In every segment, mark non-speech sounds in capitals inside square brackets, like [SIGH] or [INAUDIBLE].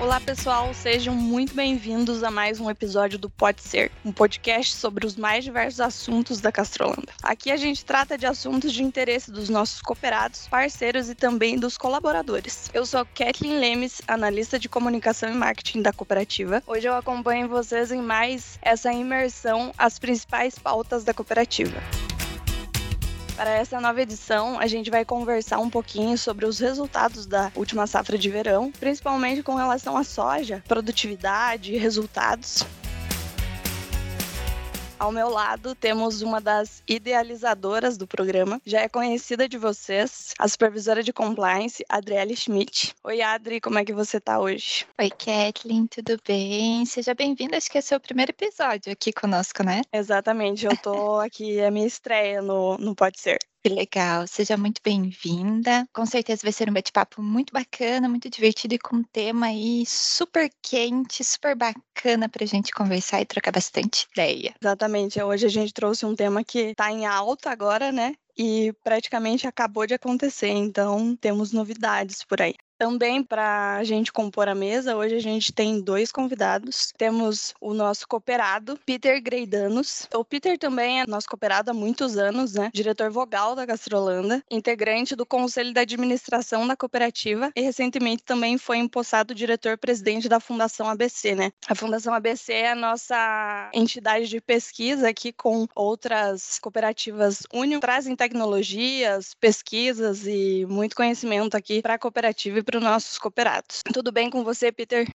Olá, pessoal, sejam muito bem-vindos a mais um episódio do Pode Ser, um podcast sobre os mais diversos assuntos da Castrolanda. Aqui a gente trata de assuntos de interesse dos nossos cooperados, parceiros e também dos colaboradores. Eu sou Kathleen Lemes, analista de comunicação e marketing da cooperativa. Hoje eu acompanho vocês em mais essa imersão às principais pautas da cooperativa. Para essa nova edição, a gente vai conversar um pouquinho sobre os resultados da última safra de verão, principalmente com relação à soja, produtividade e resultados. Ao meu lado temos uma das idealizadoras do programa, já é conhecida de vocês, a supervisora de compliance, Adriele Schmidt. Oi, Adri, como é que você tá hoje? Oi, Kathleen, tudo bem? Seja bem-vinda, acho que esse é o primeiro episódio aqui conosco, né? Exatamente, eu tô [LAUGHS] aqui, é minha estreia no, no Pode Ser. Que legal, seja muito bem-vinda. Com certeza vai ser um bate-papo muito bacana, muito divertido e com um tema aí super quente, super bacana para a gente conversar e trocar bastante ideia. Exatamente, hoje a gente trouxe um tema que está em alta agora, né? E praticamente acabou de acontecer, então temos novidades por aí. Também para a gente compor a mesa, hoje a gente tem dois convidados. Temos o nosso cooperado, Peter Greidanos. O Peter também é nosso cooperado há muitos anos, né? Diretor vogal da Gastrolanda, integrante do Conselho da Administração da cooperativa e recentemente também foi empossado diretor-presidente da Fundação ABC, né? A Fundação ABC é a nossa entidade de pesquisa que com outras cooperativas Union trazem tecnologias, pesquisas e muito conhecimento aqui para a cooperativa e para os nossos cooperados. Tudo bem com você, Peter?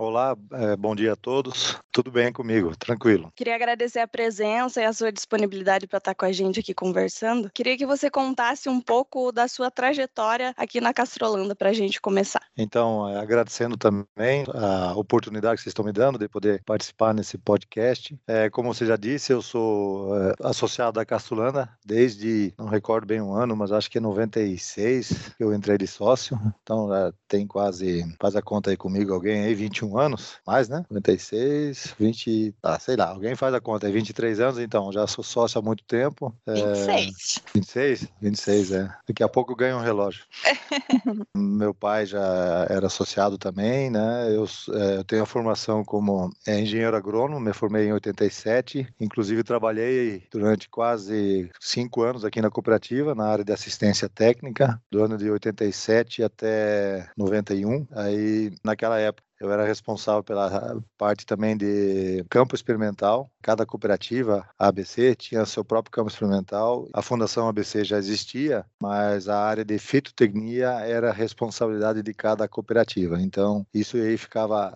Olá, é, bom dia a todos. Tudo bem comigo, tranquilo. Queria agradecer a presença e a sua disponibilidade para estar com a gente aqui conversando. Queria que você contasse um pouco da sua trajetória aqui na Castrolanda para a gente começar. Então, é, agradecendo também a oportunidade que vocês estão me dando de poder participar nesse podcast. É, como você já disse, eu sou associado à Castrolanda desde, não recordo bem um ano, mas acho que é 96 que eu entrei de sócio. Então, tem quase, faz a conta aí comigo, alguém aí, 21 21 anos, mais, né? 96, 20, ah, sei lá, alguém faz a conta, é 23 anos, então, já sou sócio há muito tempo. 26. É, 26? 26, é. Daqui a pouco eu ganho um relógio. [LAUGHS] Meu pai já era associado também, né? Eu, é, eu tenho a formação como é, engenheiro agrônomo, me formei em 87, inclusive trabalhei durante quase cinco anos aqui na cooperativa, na área de assistência técnica, do ano de 87 até 91. Aí, naquela época, eu era responsável pela parte também de campo experimental. Cada cooperativa, ABC, tinha seu próprio campo experimental. A Fundação ABC já existia, mas a área de fitotecnia era responsabilidade de cada cooperativa. Então, isso aí ficava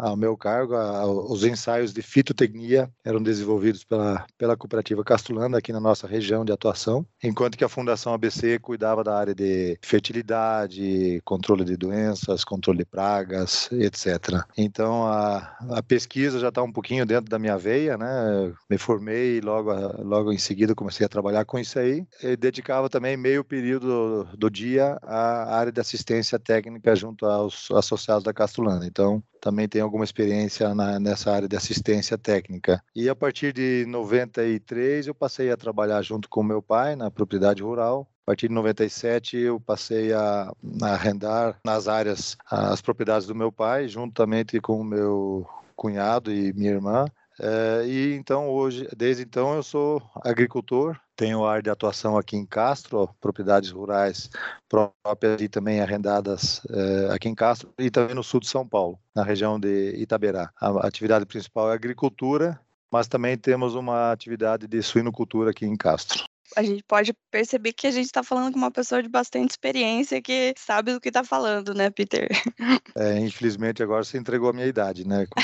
ao meu cargo. A, os ensaios de fitotecnia eram desenvolvidos pela, pela cooperativa Castulanda, aqui na nossa região de atuação, enquanto que a Fundação ABC cuidava da área de fertilidade, controle de doenças, controle de pragas, etc. Então a, a pesquisa já está um pouquinho dentro da minha veia, né? Me formei e logo, logo em seguida comecei a trabalhar com isso aí. E dedicava também meio período do, dia à área de assistência técnica junto aos associados da Castrolanda. Então também tenho alguma experiência na, nessa área de assistência técnica. E a partir de 93 eu passei a trabalhar junto com meu pai na propriedade rural, partir de 97 eu passei a, arrendar nas áreas as propriedades do meu pai, juntamente com o meu cunhado e minha irmã. É, e então hoje, desde então eu sou agricultor, tenho área de atuação aqui em Castro, propriedades rurais próprias e também arrendadas é, aqui em Castro e também no sul de São Paulo, na região de Itaberá. A atividade principal é agricultura, mas também temos uma atividade de suinocultura aqui em Castro a gente pode perceber que a gente está falando com uma pessoa de bastante experiência que sabe do que está falando, né, Peter? [LAUGHS] É, infelizmente agora você entregou a minha idade, né? Com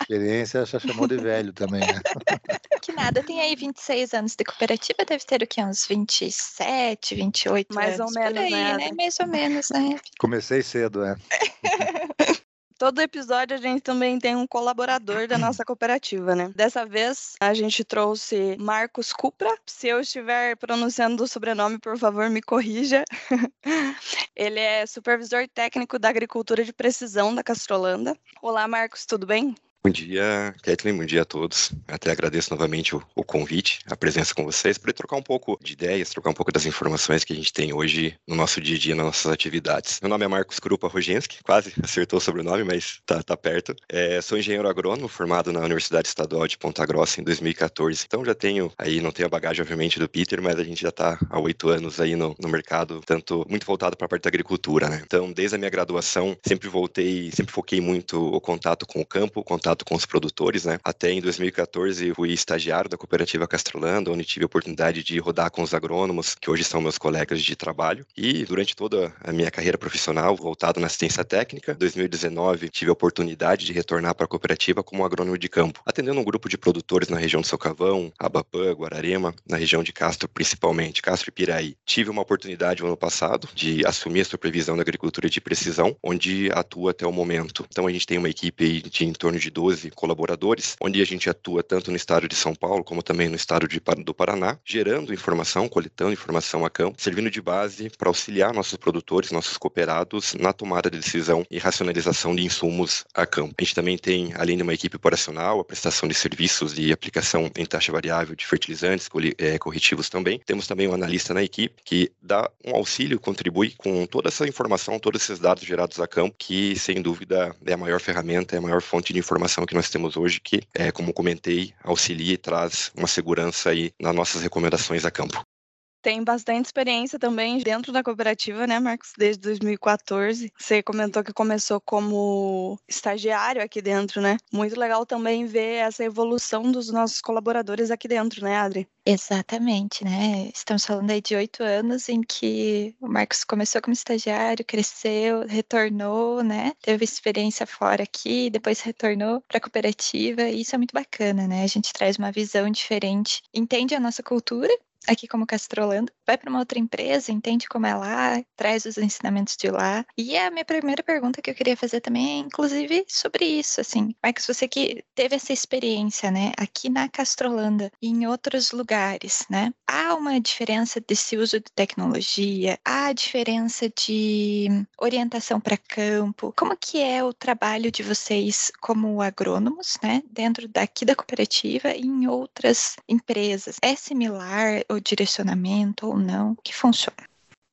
experiência, já chamou de velho também, né? [LAUGHS] Que nada, tem aí 26 anos de cooperativa, deve ter o que? Uns 27, 28 Mais anos. ou menos, aí, né? né? Mais ou menos, né? Comecei cedo, é. [LAUGHS] Todo episódio a gente também tem um colaborador da nossa cooperativa, né? Dessa vez a gente trouxe Marcos Cupra. Se eu estiver pronunciando o sobrenome, por favor, me corrija. [LAUGHS] Ele é supervisor técnico da agricultura de precisão da Castrolanda. Olá, Marcos, tudo bem? Bom dia, Kathleen, bom dia a todos. Até agradeço novamente o, o, convite, a presença com vocês, para trocar um pouco de ideias, trocar um pouco das informações que a gente tem hoje no nosso dia a dia, nas nossas atividades. Meu nome é Marcos Krupa Rogenski, quase [LAUGHS] acertou o sobrenome, mas tá, tá perto. É, sou engenheiro agrônomo, formado na Universidade Estadual de Ponta Grossa em 2014. Então já tenho, aí não tenho a bagagem, obviamente, do Peter, mas a gente já está há oito anos aí no, no mercado, tanto muito voltado para a parte da agricultura, né? Então, desde a minha graduação, sempre voltei, sempre foquei muito o contato com o campo, o contato contato com os produtores, né? Até em 2014 fui estagiário da cooperativa Castrolanda, onde tive a oportunidade de rodar com os agrônomos, que hoje são meus colegas de trabalho. E durante toda a minha carreira profissional, voltado na assistência técnica, 2019 tive a oportunidade de retornar para a cooperativa como agrônomo de campo, atendendo um grupo de produtores na região de Socavão, Abapã, Guararema, na região de Castro principalmente, Castro e Piraí. Tive uma oportunidade no ano passado de assumir a supervisão da agricultura de precisão, onde atuo até o momento. Então a gente tem uma equipe de em torno de 12 colaboradores, onde a gente atua tanto no estado de São Paulo como também no estado de, do Paraná, gerando informação, coletando informação a campo, servindo de base para auxiliar nossos produtores, nossos cooperados na tomada de decisão e racionalização de insumos a campo. A gente também tem, além de uma equipe operacional, a prestação de serviços de aplicação em taxa variável de fertilizantes, é, corretivos também. Temos também um analista na equipe que dá um auxílio, contribui com toda essa informação, todos esses dados gerados a campo, que sem dúvida é a maior ferramenta, é a maior fonte de informação informação que nós temos hoje, que, é, como comentei, auxilia e traz uma segurança aí nas nossas recomendações a campo tem bastante experiência também dentro da cooperativa, né, Marcos? Desde 2014. Você comentou que começou como estagiário aqui dentro, né? Muito legal também ver essa evolução dos nossos colaboradores aqui dentro, né, Adri? Exatamente, né? Estamos falando aí de oito anos em que o Marcos começou como estagiário, cresceu, retornou, né? Teve experiência fora aqui, depois retornou para a cooperativa, e isso é muito bacana, né? A gente traz uma visão diferente, entende a nossa cultura aqui como Castrolando, vai para uma outra empresa, entende como é lá, traz os ensinamentos de lá. E a minha primeira pergunta que eu queria fazer também é, inclusive, sobre isso, assim. Marcos, você que teve essa experiência, né, aqui na Castrolanda e em outros lugares, né, há uma diferença desse uso de tecnologia, há diferença de orientação para campo. Como que é o trabalho de vocês como agrônomos, né, dentro daqui da cooperativa e em outras empresas? É similar o direcionamento ou não? Que funciona?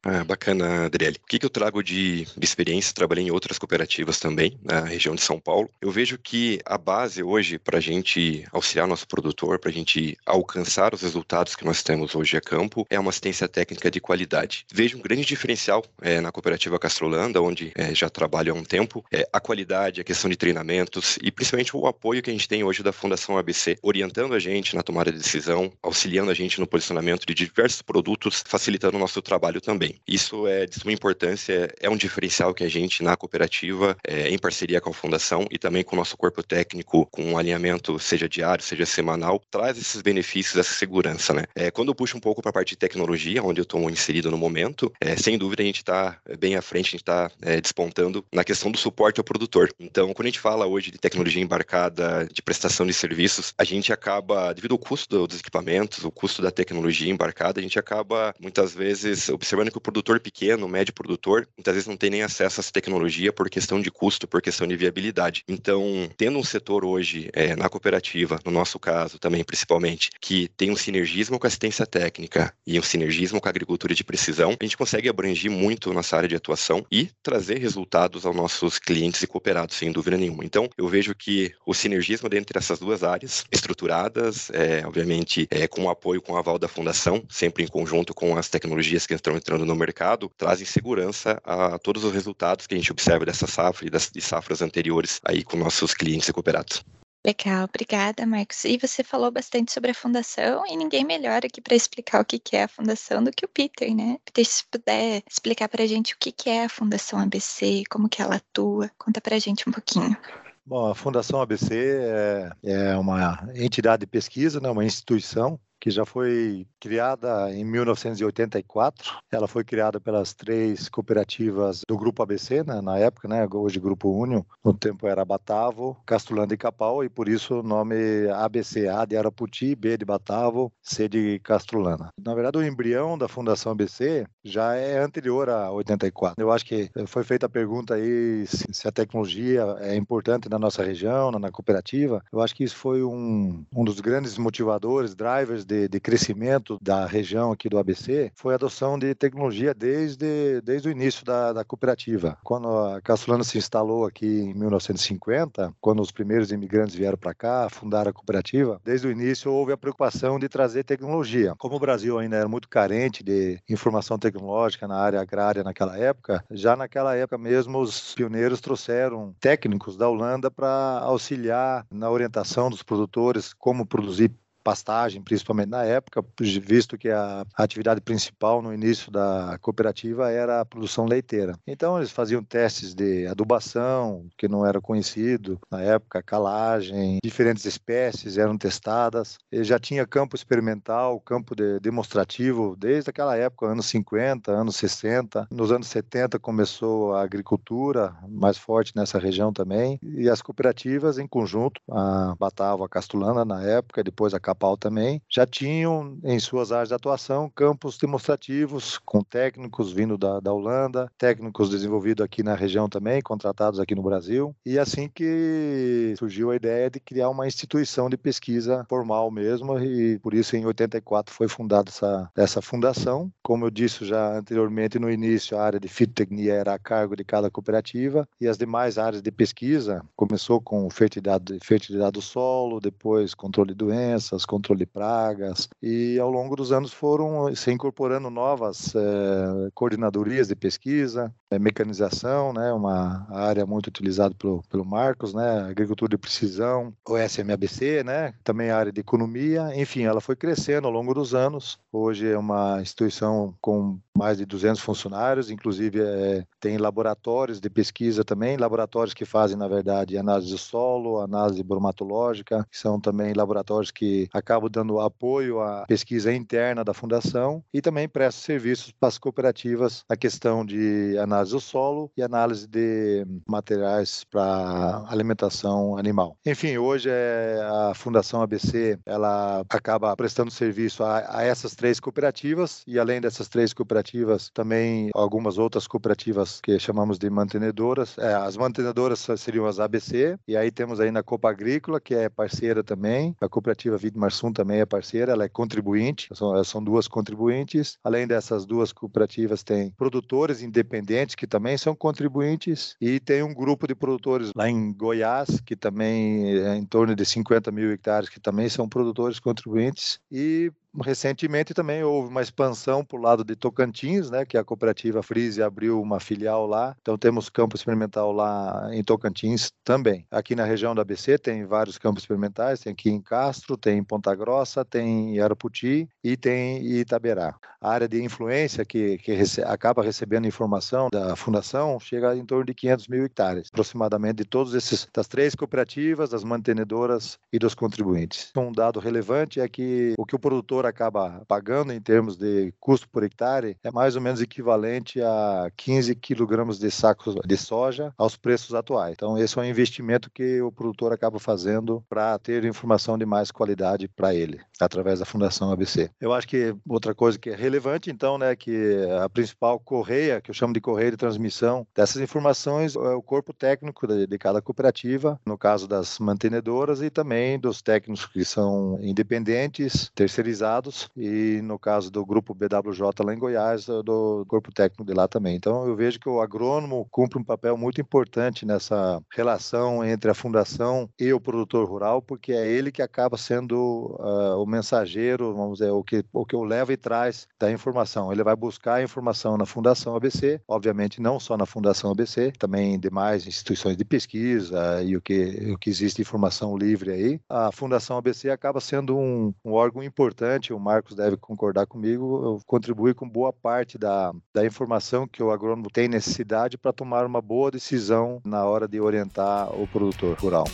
Ah, bacana, Adriele. O que, que eu trago de, experiência? Trabalhei em outras cooperativas também, na região de São Paulo. Eu vejo que a base hoje para a gente auxiliar nosso produtor, para a gente alcançar os resultados que nós temos hoje a campo, é uma assistência técnica de qualidade. Vejo um grande diferencial é, na cooperativa Castrolanda, onde é, já trabalho há um tempo, é a qualidade, a questão de treinamentos e principalmente o apoio que a gente tem hoje da Fundação ABC, orientando a gente na tomada de decisão, auxiliando a gente no posicionamento de diversos produtos, facilitando o nosso trabalho também. Isso é de suma importância, é um diferencial que a gente na cooperativa, é, em parceria com a fundação e também com o nosso corpo técnico, com um alinhamento seja diário, seja semanal, traz esses benefícios, essa segurança, né? É, quando eu puxo um pouco para a parte de tecnologia, onde eu estou inserido no momento, é, sem dúvida a gente está bem à frente, a gente está é, despontando na questão do suporte ao produtor. Então, quando a gente fala hoje de tecnologia embarcada, de prestação de serviços, a gente acaba, devido ao custo dos equipamentos, o custo da tecnologia embarcada, a gente acaba muitas vezes observando que o produtor pequeno, médio produtor, muitas vezes não tem nem acesso a essa tecnologia por questão de custo, por questão de viabilidade. Então, tendo um setor hoje é, na cooperativa, no nosso caso também principalmente, que tem um sinergismo com a assistência técnica e um sinergismo com a agricultura de precisão, a gente consegue abranger muito nossa área de atuação e trazer resultados aos nossos clientes e cooperados, sem dúvida nenhuma. Então, eu vejo que o sinergismo dentre essas duas áreas, estruturadas, é, obviamente, é, com o apoio, com o aval da fundação, sempre em conjunto com as tecnologias que estão entrando no no mercado trazem segurança a todos os resultados que a gente observa dessa safra e das de safras anteriores aí com nossos clientes e cooperados. Legal, obrigada, Marcos. E você falou bastante sobre a fundação e ninguém melhor aqui para explicar o que é a fundação do que o Peter, né? Peter, se puder explicar para a gente o que é a Fundação ABC, como que ela atua, conta para a gente um pouquinho. Bom, a Fundação ABC é, é uma entidade de pesquisa, né, uma instituição que já foi criada em 1984. Ela foi criada pelas três cooperativas do Grupo ABC, né, na época, né, hoje Grupo Único. No tempo era Batavo, Castulanda e Capau, e por isso o nome ABC, A de Araputi, B de Batavo, C de Castrolana. Na verdade, o embrião da Fundação ABC já é anterior a 84. Eu acho que foi feita a pergunta aí se a tecnologia é importante na nossa região, na cooperativa. Eu acho que isso foi um, um dos grandes motivadores, drivers de, de crescimento da região aqui do ABC, foi a adoção de tecnologia desde, desde o início da, da cooperativa. Quando a Castrolana se instalou aqui em 1950, quando os primeiros imigrantes vieram para cá, fundaram a cooperativa, desde o início houve a preocupação de trazer tecnologia. Como o Brasil ainda era muito carente de informação tecnológica na área agrária naquela época, já naquela época mesmo os pioneiros trouxeram técnicos da Holanda para auxiliar na orientação dos produtores como produzir pastagem, principalmente na época, visto que a atividade principal no início da cooperativa era a produção leiteira. Então eles faziam testes de adubação, que não era conhecido na época, calagem, diferentes espécies eram testadas. Ele já tinha campo experimental, campo de, demonstrativo desde aquela época, anos 50, anos 60. Nos anos 70 começou a agricultura mais forte nessa região também e as cooperativas em conjunto, a Batava, a Castulana na época, depois a Capal também, já tinham em suas áreas de atuação campos demonstrativos com técnicos vindo da, da Holanda, técnicos desenvolvidos aqui na região também, contratados aqui no Brasil. E assim que surgiu a ideia de criar uma instituição de pesquisa formal mesmo, e por isso em 84 foi fundada essa, essa fundação. Como eu disse já anteriormente no início, a área de fitotecnia era a cargo de cada cooperativa e as demais áreas de pesquisa começou com fertilidade, fertilidade do solo, depois controle de doenças, controle de pragas, e ao longo dos anos foram se incorporando novas é, coordenadorias de pesquisa, é, mecanização, né, uma área muito utilizada pelo, pelo Marcos, né, agricultura de precisão, o SMABC, né, também a área de economia, enfim, ela foi crescendo ao longo dos anos. Hoje é uma instituição com mais de 200 funcionários, inclusive é, tem laboratórios de pesquisa também, laboratórios que fazem, na verdade, análise do solo, análise bromatológica, que são também laboratórios que acabam dando apoio à pesquisa interna da fundação e também prestam serviços para as cooperativas na questão de análise do solo e análise de materiais para alimentação animal. Enfim, hoje é a Fundação ABC, ela acaba prestando serviço a, a essas três cooperativas e além dessas três cooperativas, também algumas outras cooperativas que chamamos de mantenedoras. É, as mantenedoras seriam as ABC, e aí temos ainda a Copa Agrícola, que é parceira também, a cooperativa Vidmarsum também é parceira, ela é contribuinte, são, são duas contribuintes. Além dessas duas cooperativas, tem produtores independentes que também são contribuintes, e tem um grupo de produtores lá em Goiás, que também é em torno de 50 mil hectares, que também são produtores contribuintes, e recentemente também houve uma expansão para o lado de Tocantins, né, que a cooperativa Frise abriu uma filial lá. Então temos campo experimental lá em Tocantins também. Aqui na região da ABC tem vários campos experimentais, tem aqui em Castro, tem em Ponta Grossa, tem em Araputi e tem em Itaberá. A área de influência que, que rece acaba recebendo informação da fundação chega em torno de 500 mil hectares, aproximadamente de todos esses das três cooperativas, das mantenedoras e dos contribuintes. Um dado relevante é que o que o produtor produtor acaba pagando em termos de custo por hectare é mais ou menos equivalente a 15 quilogramas de sacos de soja aos preços atuais. Então, esse é um investimento que o produtor acaba fazendo para ter informação de mais qualidade para ele, através da Fundação ABC. Eu acho que outra coisa que é relevante, então, né, que a principal correia, que eu chamo de correia de transmissão dessas informações, é o corpo técnico de, de cada cooperativa, no caso das mantenedoras e também dos técnicos que são independentes, terceirizados e no caso do grupo BWJ lá em Goiás, do corpo técnico de lá também. Então eu vejo que o agrônomo cumpre um papel muito importante nessa relação entre a fundação e o produtor rural, porque é ele que acaba sendo uh, o mensageiro, vamos dizer, o que, o que o leva e traz da informação. Ele vai buscar a informação na Fundação ABC, obviamente não só na Fundação ABC, também em demais instituições de pesquisa e o que, o que existe informação livre aí. A Fundação ABC acaba sendo um, um órgão importante certamente o Marcos deve concordar comigo, contribui com boa parte da, da informação que o agrônomo tem necessidade para tomar uma boa decisão na hora de orientar o produtor rural.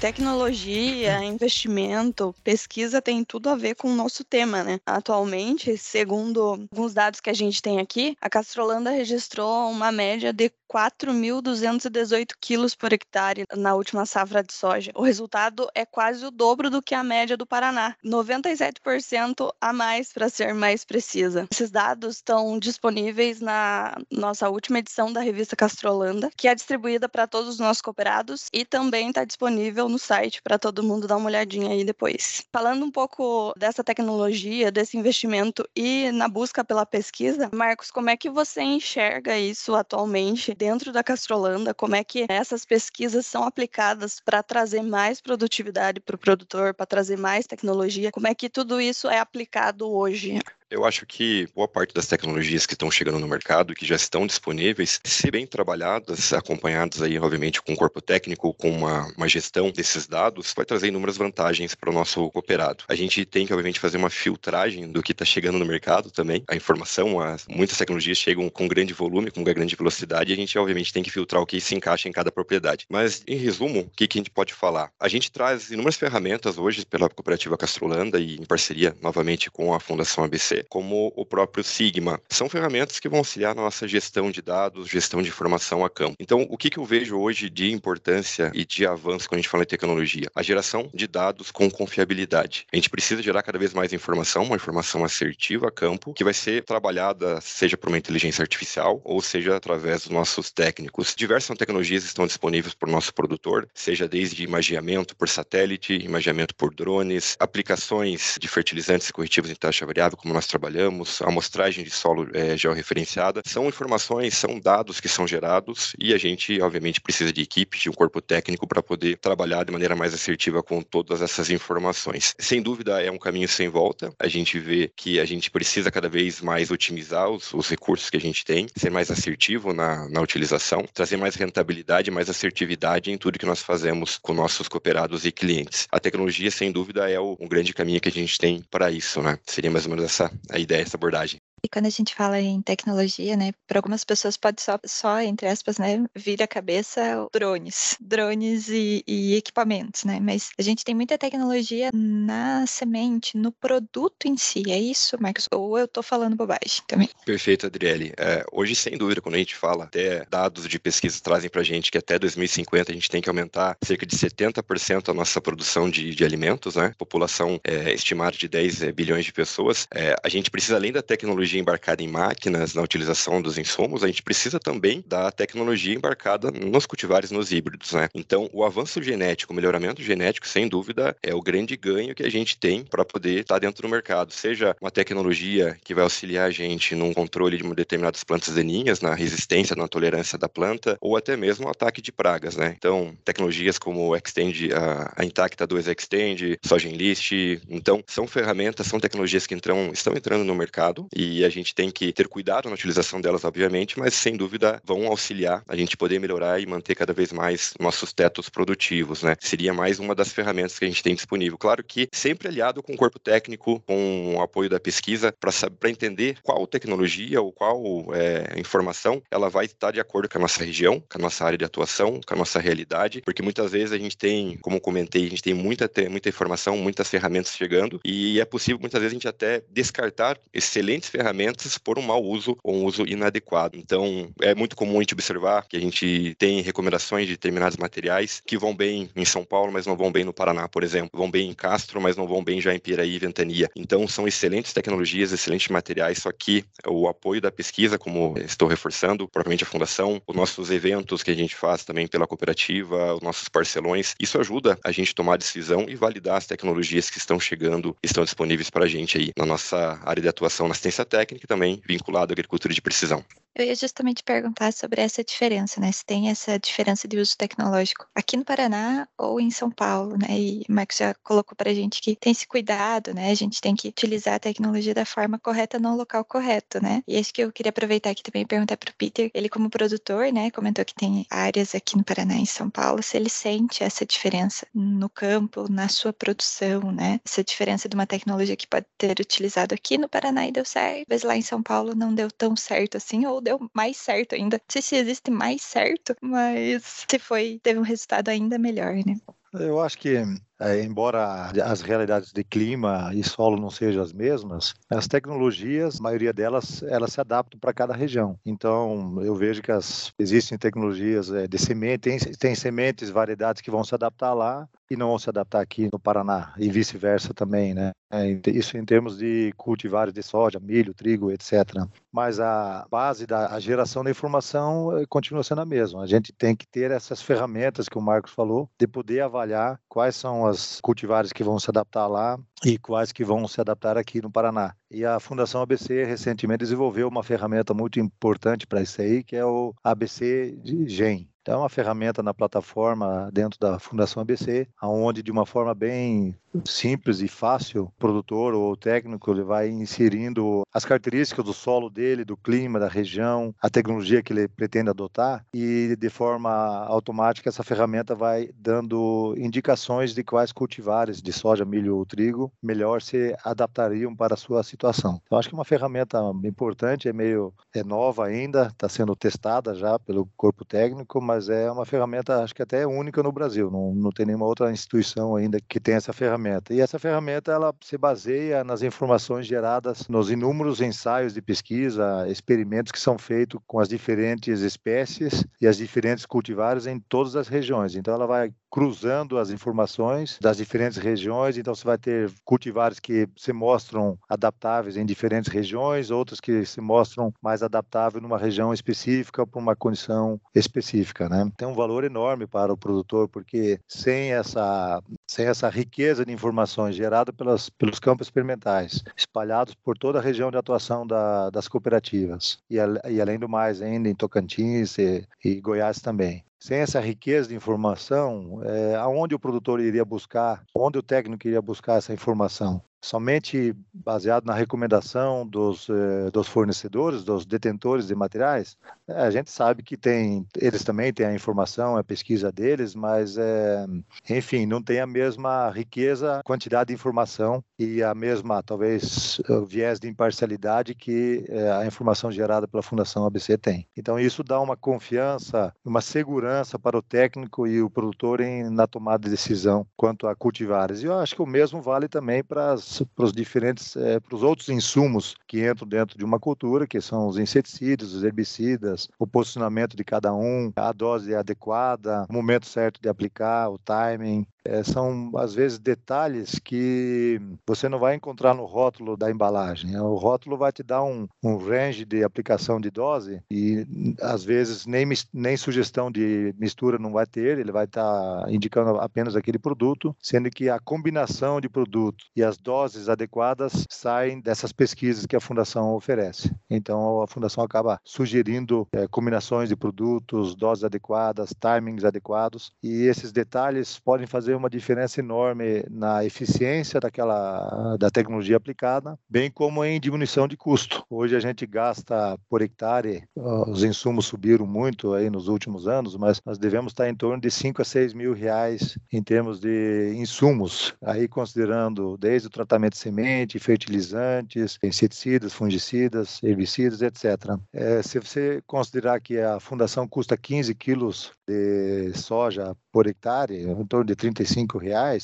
Tecnologia, hum. investimento, pesquisa tem tudo a ver com o nosso tema, né? Atualmente, segundo alguns dados que a gente tem aqui, a Castrolanda registrou uma média de 4.218 quilos por hectare na última safra de soja. O resultado é quase o dobro do que a média do Paraná, 97% a mais, para ser mais precisa. Esses dados estão disponíveis na nossa última edição da revista Castrolanda, que é distribuída para todos os nossos cooperados e também está disponível no site para todo mundo dar uma olhadinha aí depois. Falando um pouco dessa tecnologia, desse investimento e na busca pela pesquisa, Marcos, como é que você enxerga isso atualmente dentro da Castrolanda? Como é que essas pesquisas são aplicadas para trazer mais produtividade para o produtor, para trazer mais tecnologia? Como é que tudo isso é aplicado hoje? Eu acho que boa parte das tecnologias que estão chegando no mercado, que já estão disponíveis, se bem trabalhadas, acompanhadas aí, obviamente, com um corpo técnico, com uma, uma gestão desses dados, vai trazer inúmeras vantagens para o nosso cooperado. A gente tem que, obviamente, fazer uma filtragem do que está chegando no mercado também. A informação, as, muitas tecnologias chegam com grande volume, com grande velocidade, e a gente, obviamente, tem que filtrar o que se encaixa em cada propriedade. Mas, em resumo, o que, que a gente pode falar? A gente traz inúmeras ferramentas hoje pela cooperativa Castrolanda e em parceria, novamente, com a Fundação ABC, como o próprio Sigma. São ferramentas que vão auxiliar na nossa gestão de dados, gestão de informação a campo. Então, o que, que eu vejo hoje de importância e de avanço quando a gente fala em tecnologia? A geração de dados com confiabilidade. A gente precisa gerar cada vez mais informação, uma informação assertiva a campo, que vai ser trabalhada seja por uma inteligência artificial ou seja através dos nossos técnicos. Diversas tecnologias estão disponíveis para o nosso produtor, seja desde imagiamento por satélite, imagiamento por drones, aplicações de fertilizantes e corretivos em taxa variável, como nós trabalhamos, a amostragem de solo é, georreferenciada, são informações, são dados que são gerados e a gente, obviamente, precisa de equipe, de um corpo técnico para poder trabalhar de maneira mais assertiva com todas essas informações. Sem dúvida, é um caminho sem volta. A gente vê que a gente precisa cada vez mais otimizar os, os recursos que a gente tem, ser mais assertivo na, na utilização, trazer mais rentabilidade, mais assertividade em tudo que nós fazemos com nossos cooperados e clientes. A tecnologia, sem dúvida, é o, um grande caminho que a gente tem para isso, né? Seria mais ou menos essa a ideia, essa abordagem. E quando a gente fala em tecnologia, né, para algumas pessoas pode só, só, entre aspas, né, vir à cabeça drones, drones e, e, equipamentos, né, mas a gente tem muita tecnologia na semente, no produto em si, é isso, Marcos? Ou eu estou falando bobagem também? Perfeito, Adriele. É, hoje, sem dúvida, quando a gente fala, até dados de pesquisa trazem para a gente que até 2050 a gente tem que aumentar cerca de 70% a nossa produção de, de alimentos, né, população é, estimada de 10 é, bilhões de pessoas, é, a gente precisa, além da tecnologia tecnologia embarcada em máquinas, na utilização dos insumos, a gente precisa também da tecnologia embarcada nos cultivares, nos híbridos, né? Então, o avanço genético, o melhoramento genético, sem dúvida, é o grande ganho que a gente tem para poder estar tá dentro do mercado. Seja uma tecnologia que vai auxiliar a gente num controle de determinadas plantas daninhas, na resistência, na tolerância da planta, ou até mesmo o ataque de pragas, né? Então, tecnologias como o Extend, a, a Intacta 2 Extend, Soja Enlist, então, são ferramentas, são tecnologias que entram, estão entrando no mercado e a gente tem que ter cuidado na utilização delas, obviamente, mas sem dúvida vão auxiliar a gente poder melhorar e manter cada vez mais nossos tetos produtivos, né? Seria mais uma das ferramentas que a gente tem disponível. Claro que sempre aliado com o corpo técnico, com o apoio da pesquisa, para entender qual tecnologia ou qual é, informação ela vai estar de acordo com a nossa região, com a nossa área de atuação, com a nossa realidade, porque muitas vezes a gente tem, como comentei, a gente tem muita, muita informação, muitas ferramentas chegando e é possível muitas vezes a gente até descartar excelentes ferramentas ferramentas por um mau uso ou um uso inadequado. Então, é muito comum a gente observar que a gente tem recomendações de determinados materiais que vão bem em São Paulo, mas não vão bem no Paraná, por exemplo. Vão bem em Castro, mas não vão bem já em Piraí e Ventania. Então, são excelentes tecnologias, excelentes materiais, só que o apoio da pesquisa, como estou reforçando, propriamente a fundação, os nossos eventos que a gente faz também pela cooperativa, os nossos parcelões, isso ajuda a gente a tomar decisão e validar as tecnologias que estão chegando, estão disponíveis para a gente aí na nossa área de atuação na assistência técnica técnica também vinculado à agricultura de precisão. Eu ia justamente perguntar sobre essa diferença, né? Se tem essa diferença de uso tecnológico aqui no Paraná ou em São Paulo, né? E o Marcos já colocou para a gente que tem esse cuidado, né? A gente tem que utilizar a tecnologia da forma correta no local correto, né? E acho que eu queria aproveitar aqui também e perguntar para o Peter, ele como produtor, né? Comentou que tem áreas aqui no Paraná e em São Paulo, se ele sente essa diferença no campo, na sua produção, né? Essa diferença de uma tecnologia que pode ter utilizado aqui no Paraná e deu certo, mas lá em São Paulo não deu tão certo assim, ou deu mais certo ainda. Não sei se existe mais certo, mas se foi, teve um resultado ainda melhor, né? Eu acho que é, embora as realidades de clima e solo não sejam as mesmas, as tecnologias, a maioria delas, elas se adaptam para cada região. Então, eu vejo que as, existem tecnologias é, de semente, tem, tem sementes, variedades que vão se adaptar lá e não vão se adaptar aqui no Paraná e vice-versa também, né? É, isso em termos de cultivares de soja, milho, trigo, etc. Mas a base da geração da informação eh, continua sendo a mesma. A gente tem que ter essas ferramentas que o Marcos falou de poder avaliar quais são as cultivares que vão se adaptar lá e quais que vão se adaptar aqui no Paraná. E a Fundação ABC recentemente desenvolveu uma ferramenta muito importante para isso aí, que é o ABC Gen. Então, é uma ferramenta na plataforma dentro da Fundação ABC, onde de uma forma bem simples e fácil, o produtor ou técnico ele vai inserindo as características do solo dele, do clima, da região, a tecnologia que ele pretende adotar e de forma automática essa ferramenta vai dando indicações de quais cultivares de soja, milho ou trigo melhor se adaptariam para a sua situação. Então, acho que é uma ferramenta importante, é meio é nova ainda, está sendo testada já pelo corpo técnico, mas mas é uma ferramenta, acho que até única no Brasil. Não, não tem nenhuma outra instituição ainda que tenha essa ferramenta. E essa ferramenta ela se baseia nas informações geradas nos inúmeros ensaios de pesquisa, experimentos que são feitos com as diferentes espécies e as diferentes cultivares em todas as regiões. Então ela vai cruzando as informações das diferentes regiões. Então, você vai ter cultivares que se mostram adaptáveis em diferentes regiões, outros que se mostram mais adaptáveis numa região específica, para uma condição específica. Né? Tem um valor enorme para o produtor, porque sem essa, sem essa riqueza de informações gerada pelas, pelos campos experimentais, espalhados por toda a região de atuação da, das cooperativas, e, e, além do mais, ainda em Tocantins e, e Goiás também sem essa riqueza de informação, é, aonde o produtor iria buscar, onde o técnico iria buscar essa informação? Somente baseado na recomendação dos, eh, dos fornecedores, dos detentores de materiais, eh, a gente sabe que tem, eles também têm a informação, a pesquisa deles, mas, é, enfim, não tem a mesma riqueza, quantidade de informação e a mesma, talvez, viés de imparcialidade que é, a informação gerada pela Fundação ABC tem. Então, isso dá uma confiança, uma segurança para o técnico e o produtor em, na tomada de decisão quanto a cultivares. E eu acho que o mesmo vale também para as para os diferentes, é, para os outros insumos que entram dentro de uma cultura, que são os inseticidas, os herbicidas, o posicionamento de cada um, a dose adequada, o momento certo de aplicar, o timing. É, são, às vezes, detalhes que você não vai encontrar no rótulo da embalagem. O rótulo vai te dar um, um range de aplicação de dose e, às vezes, nem, nem sugestão de mistura não vai ter, ele vai estar tá indicando apenas aquele produto, sendo que a combinação de produto e as doses adequadas saem dessas pesquisas que a Fundação oferece. Então, a Fundação acaba sugerindo é, combinações de produtos, doses adequadas, timings adequados, e esses detalhes podem fazer uma diferença enorme na eficiência daquela da tecnologia aplicada, bem como em diminuição de custo. Hoje a gente gasta por hectare, os insumos subiram muito aí nos últimos anos, mas nós devemos estar em torno de 5 a 6 mil reais em termos de insumos, aí considerando desde o tratamento de semente, fertilizantes, inseticidas, fungicidas, herbicidas, etc. É, se você considerar que a fundação custa 15 quilos de soja por hectare, em torno de 35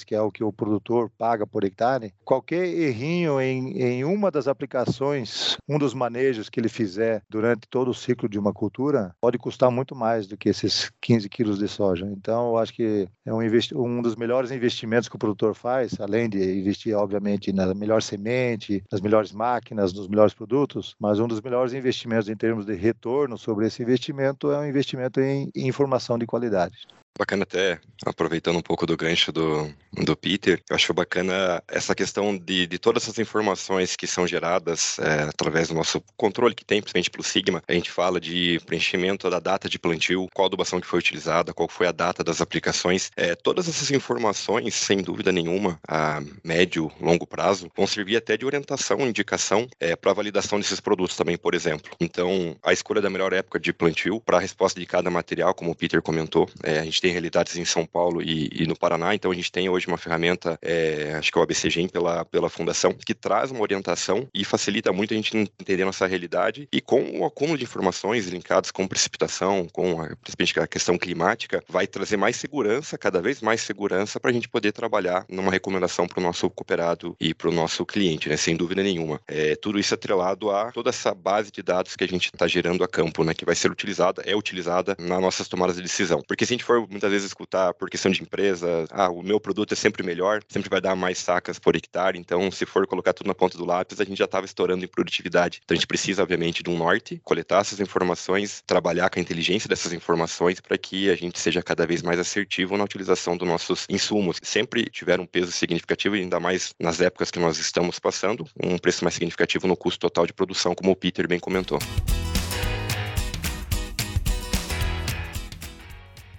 que é o que o produtor paga por hectare, qualquer errinho em, em uma das aplicações, um dos manejos que ele fizer durante todo o ciclo de uma cultura, pode custar muito mais do que esses 15 quilos de soja. Então, eu acho que é um, um dos melhores investimentos que o produtor faz, além de investir, obviamente, na melhor semente, nas melhores máquinas, nos melhores produtos, mas um dos melhores investimentos em termos de retorno sobre esse investimento é um investimento em informação de qualidade. Bacana até, aproveitando um pouco do gancho do, do Peter, eu acho bacana essa questão de, de todas essas informações que são geradas é, através do nosso controle que tem, principalmente pelo Sigma. A gente fala de preenchimento da data de plantio, qual adubação que foi utilizada, qual foi a data das aplicações. É, todas essas informações, sem dúvida nenhuma, a médio, longo prazo, vão servir até de orientação, indicação é, para a validação desses produtos também, por exemplo. Então, a escolha da melhor época de plantio para a resposta de cada material, como o Peter comentou, é, a gente tem realidades em São Paulo e, e no Paraná, então a gente tem hoje uma ferramenta, é, acho que é o ABCGEM pela, pela fundação, que traz uma orientação e facilita muito a gente entender nossa realidade e com o acúmulo de informações linkadas com precipitação, com a, principalmente a questão climática, vai trazer mais segurança, cada vez mais segurança para a gente poder trabalhar numa recomendação para o nosso cooperado e para o nosso cliente, né? sem dúvida nenhuma. É, tudo isso atrelado a toda essa base de dados que a gente está gerando a campo, né? que vai ser utilizada, é utilizada nas nossas tomadas de decisão. Porque se a gente for muitas vezes escutar por questão de empresa, ah, o meu produto é sempre melhor, sempre vai dar mais sacas por hectare, então se for colocar tudo na ponta do lápis, a gente já estava estourando em produtividade. Então a gente precisa, obviamente, de um norte, coletar essas informações, trabalhar com a inteligência dessas informações para que a gente seja cada vez mais assertivo na utilização dos nossos insumos. Sempre tiveram um peso significativo, ainda mais nas épocas que nós estamos passando, um preço mais significativo no custo total de produção, como o Peter bem comentou.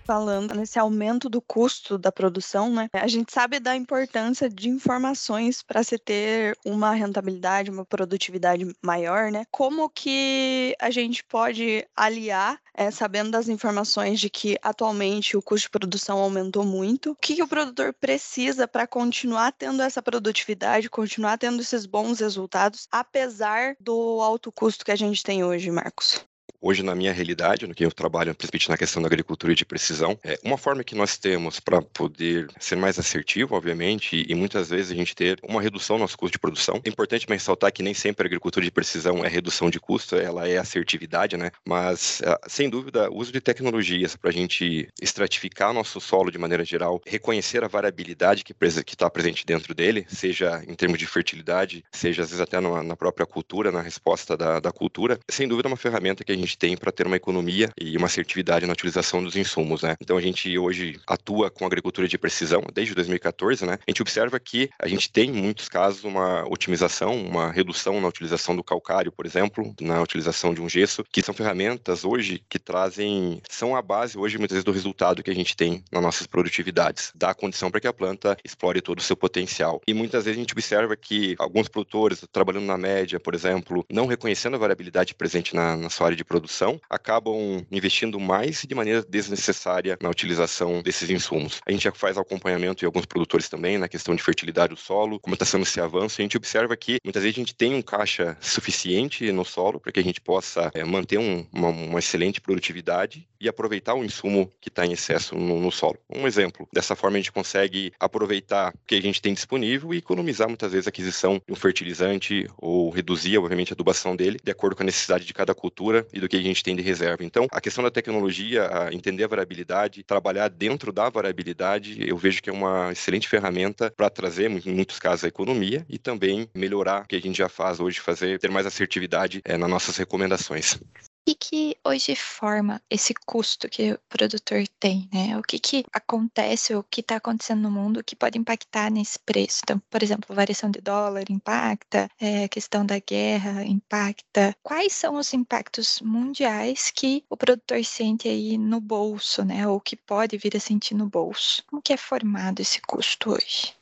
Falando nesse aumento do custo da produção, né? A gente sabe da importância de informações para se ter uma rentabilidade, uma produtividade maior, né? Como que a gente pode aliar, é, sabendo das informações de que atualmente o custo de produção aumentou muito, o que, que o produtor precisa para continuar tendo essa produtividade, continuar tendo esses bons resultados, apesar do alto custo que a gente tem hoje, Marcos? Hoje na minha realidade, no que eu trabalho, principalmente na questão da agricultura de precisão, é uma forma que nós temos para poder ser mais assertivo, obviamente, e muitas vezes a gente ter uma redução no nosso custo de produção. É importante ressaltar que nem sempre a agricultura de precisão é redução de custo, ela é assertividade, né? Mas, ah, sem dúvida, o uso de tecnologias para a gente estratificar nosso solo de maneira geral, reconhecer a variabilidade que está presente dentro dele, seja em termos de fertilidade, seja às vezes até na, própria cultura, na resposta da, da cultura, sem dúvida é uma ferramenta que a gente gente tem para ter uma economia e uma assertividade na utilização dos insumos, né? Então a gente hoje atua com agricultura de precisão desde 2014, né? A gente observa que a gente tem em muitos casos uma otimização, uma redução na utilização do calcário, por exemplo, na utilização de um gesso, que são ferramentas hoje que trazem, são a base hoje muitas vezes do resultado que a gente tem nas nossas produtividades, dá a condição para que a planta explore todo o seu potencial. E muitas vezes a gente observa que alguns produtores trabalhando na média, por exemplo, não reconhecendo a variabilidade presente na, na sua área de produção produção acabam investindo mais de maneira desnecessária na utilização desses insumos. A gente já faz acompanhamento e alguns produtores também na questão de fertilidade do solo, como está sendo esse avanço, a gente observa que muitas vezes a gente tem um caixa suficiente no solo para que a gente possa é, manter um, uma, uma, excelente produtividade e aproveitar o insumo que está em excesso no, no, solo. Um exemplo, dessa forma a gente consegue aproveitar o que a gente tem disponível e economizar muitas vezes a aquisição de um fertilizante ou reduzir, obviamente, a adubação dele de acordo com a necessidade de cada cultura e do que a gente tem de reserva. Então, a questão da tecnologia, a entender a variabilidade, trabalhar dentro da variabilidade, eu vejo que é uma excelente ferramenta para trazer, em muitos casos, a economia e também melhorar o que a gente já faz hoje, fazer ter mais assertividade é, nas nossas recomendações que, que hoje forma esse custo que o produtor tem, né? O que, que acontece, o que está acontecendo no mundo que pode impactar nesse preço? Então, por exemplo, variação de dólar impacta, é, questão da guerra impacta. Quais são os impactos mundiais que o produtor sente aí no bolso, né? Ou que pode vir a sentir no bolso? Como que é formado esse custo hoje?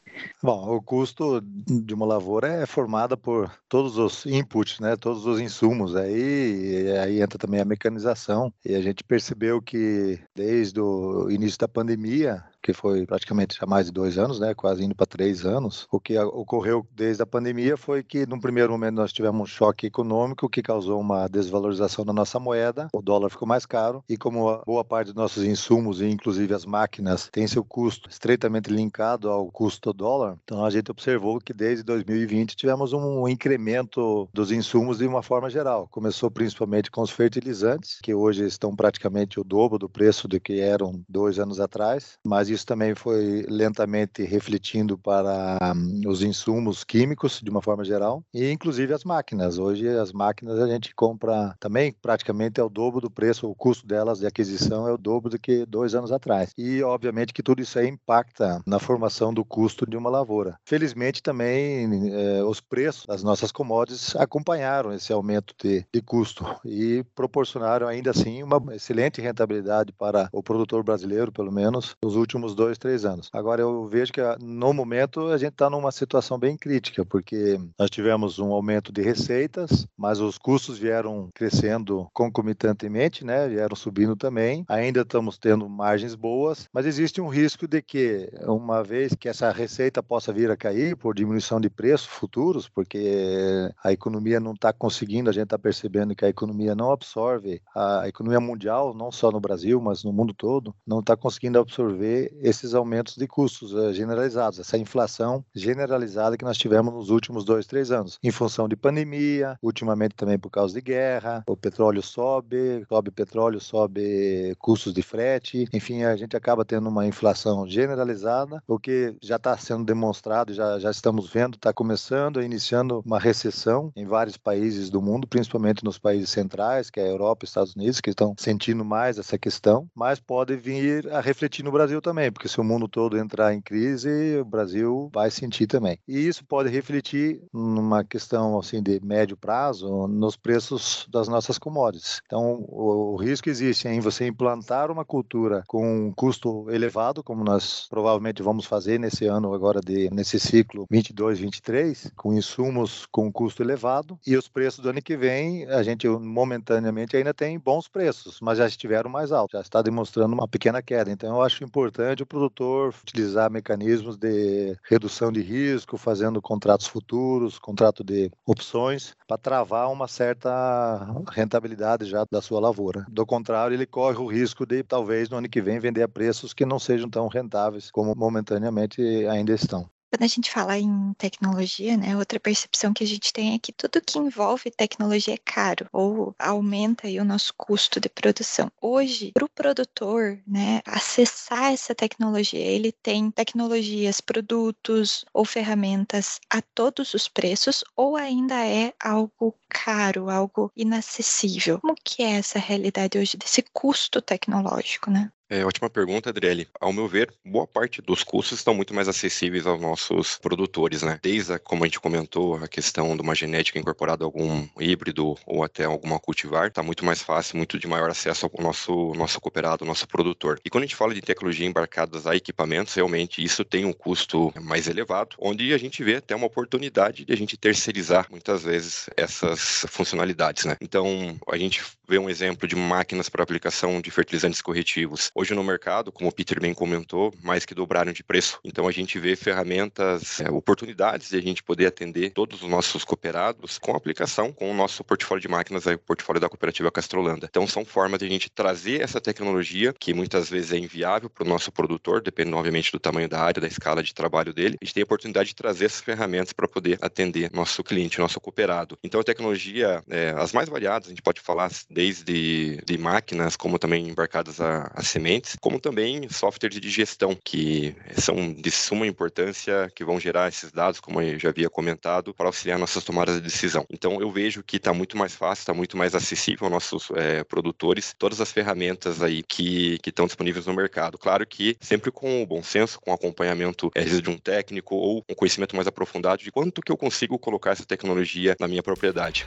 Bom, o custo de uma lavoura é formada por todos os inputs, né, todos os insumos. Aí, aí entra também a mecanização. E a gente percebeu que desde o início da pandemia, que foi praticamente há mais de dois anos, né, quase indo para três anos. O que ocorreu desde a pandemia foi que, num primeiro momento, nós tivemos um choque econômico que causou uma desvalorização da nossa moeda, o dólar ficou mais caro e, como boa parte dos nossos insumos, e inclusive as máquinas, tem seu custo estreitamente linkado ao custo do dólar, então a gente observou que desde 2020 tivemos um incremento dos insumos de uma forma geral. Começou principalmente com os fertilizantes, que hoje estão praticamente o dobro do preço do que eram dois anos atrás, mas isso também foi lentamente refletindo para um, os insumos químicos, de uma forma geral, e inclusive as máquinas. Hoje, as máquinas a gente compra também praticamente é o dobro do preço, o custo delas de aquisição é o dobro do que dois anos atrás. E, obviamente, que tudo isso aí impacta na formação do custo de uma lavoura. Felizmente, também eh, os preços das nossas commodities acompanharam esse aumento de, de custo e proporcionaram, ainda assim, uma excelente rentabilidade para o produtor brasileiro, pelo menos, nos últimos últimos dois, três anos. Agora, eu vejo que no momento a gente está numa situação bem crítica, porque nós tivemos um aumento de receitas, mas os custos vieram crescendo concomitantemente, né? Vieram subindo também. Ainda estamos tendo margens boas, mas existe um risco de que, uma vez que essa receita possa vir a cair por diminuição de preços futuros, porque a economia não está conseguindo, a gente está percebendo que a economia não absorve, a economia mundial, não só no Brasil, mas no mundo todo, não está conseguindo absorver esses aumentos de custos uh, generalizados, essa inflação generalizada que nós tivemos nos últimos dois, três anos, em função de pandemia, ultimamente também por causa de guerra, o petróleo sobe, sobe petróleo, sobe custos de frete, enfim, a gente acaba tendo uma inflação generalizada, o que já está sendo demonstrado, já, já estamos vendo, está começando, iniciando uma recessão em vários países do mundo, principalmente nos países centrais, que é a Europa e Estados Unidos, que estão sentindo mais essa questão, mas pode vir a refletir no Brasil também, porque se o mundo todo entrar em crise, o Brasil vai sentir também. E isso pode refletir numa questão assim de médio prazo nos preços das nossas commodities. Então, o, o risco existe em você implantar uma cultura com um custo elevado, como nós provavelmente vamos fazer nesse ano agora de nesse ciclo 22, 23, com insumos com custo elevado e os preços do ano que vem, a gente momentaneamente ainda tem bons preços, mas já estiveram mais altos, já está demonstrando uma pequena queda. Então, eu acho importante o produtor utilizar mecanismos de redução de risco, fazendo contratos futuros, contrato de opções, para travar uma certa rentabilidade já da sua lavoura. Do contrário, ele corre o risco de talvez no ano que vem vender a preços que não sejam tão rentáveis como momentaneamente ainda estão. Quando a gente fala em tecnologia, né, outra percepção que a gente tem é que tudo que envolve tecnologia é caro ou aumenta o nosso custo de produção. Hoje, para o produtor, né, acessar essa tecnologia, ele tem tecnologias, produtos ou ferramentas a todos os preços ou ainda é algo caro, algo inacessível? Como que é essa realidade hoje desse custo tecnológico, né? É, ótima pergunta, Adriele. Ao meu ver, boa parte dos custos estão muito mais acessíveis aos nossos produtores, né? Desde, a, como a gente comentou, a questão de uma genética incorporada a algum híbrido ou até alguma cultivar, está muito mais fácil, muito de maior acesso ao nosso, nosso cooperado, nosso produtor. E quando a gente fala de tecnologia embarcadas a equipamentos, realmente isso tem um custo mais elevado, onde a gente vê até uma oportunidade de a gente terceirizar muitas vezes essas funcionalidades, né? Então, a gente vê um exemplo de máquinas para aplicação de fertilizantes corretivos Hoje no mercado, como o Peter bem comentou, mais que dobraram de preço. Então a gente vê ferramentas, é, oportunidades de a gente poder atender todos os nossos cooperados com aplicação com o nosso portfólio de máquinas, aí, o portfólio da cooperativa Castrolanda. Então são formas de a gente trazer essa tecnologia que muitas vezes é inviável para o nosso produtor, dependendo obviamente do tamanho da área, da escala de trabalho dele. A gente tem a oportunidade de trazer essas ferramentas para poder atender nosso cliente, nosso cooperado. Então a tecnologia, é, as mais variadas, a gente pode falar desde de máquinas, como também embarcadas a, a semente como também softwares de gestão, que são de suma importância, que vão gerar esses dados, como eu já havia comentado, para auxiliar nossas tomadas de decisão. Então, eu vejo que está muito mais fácil, está muito mais acessível aos nossos é, produtores, todas as ferramentas aí que, que estão disponíveis no mercado. Claro que sempre com o bom senso, com acompanhamento é, de um técnico ou um conhecimento mais aprofundado de quanto que eu consigo colocar essa tecnologia na minha propriedade.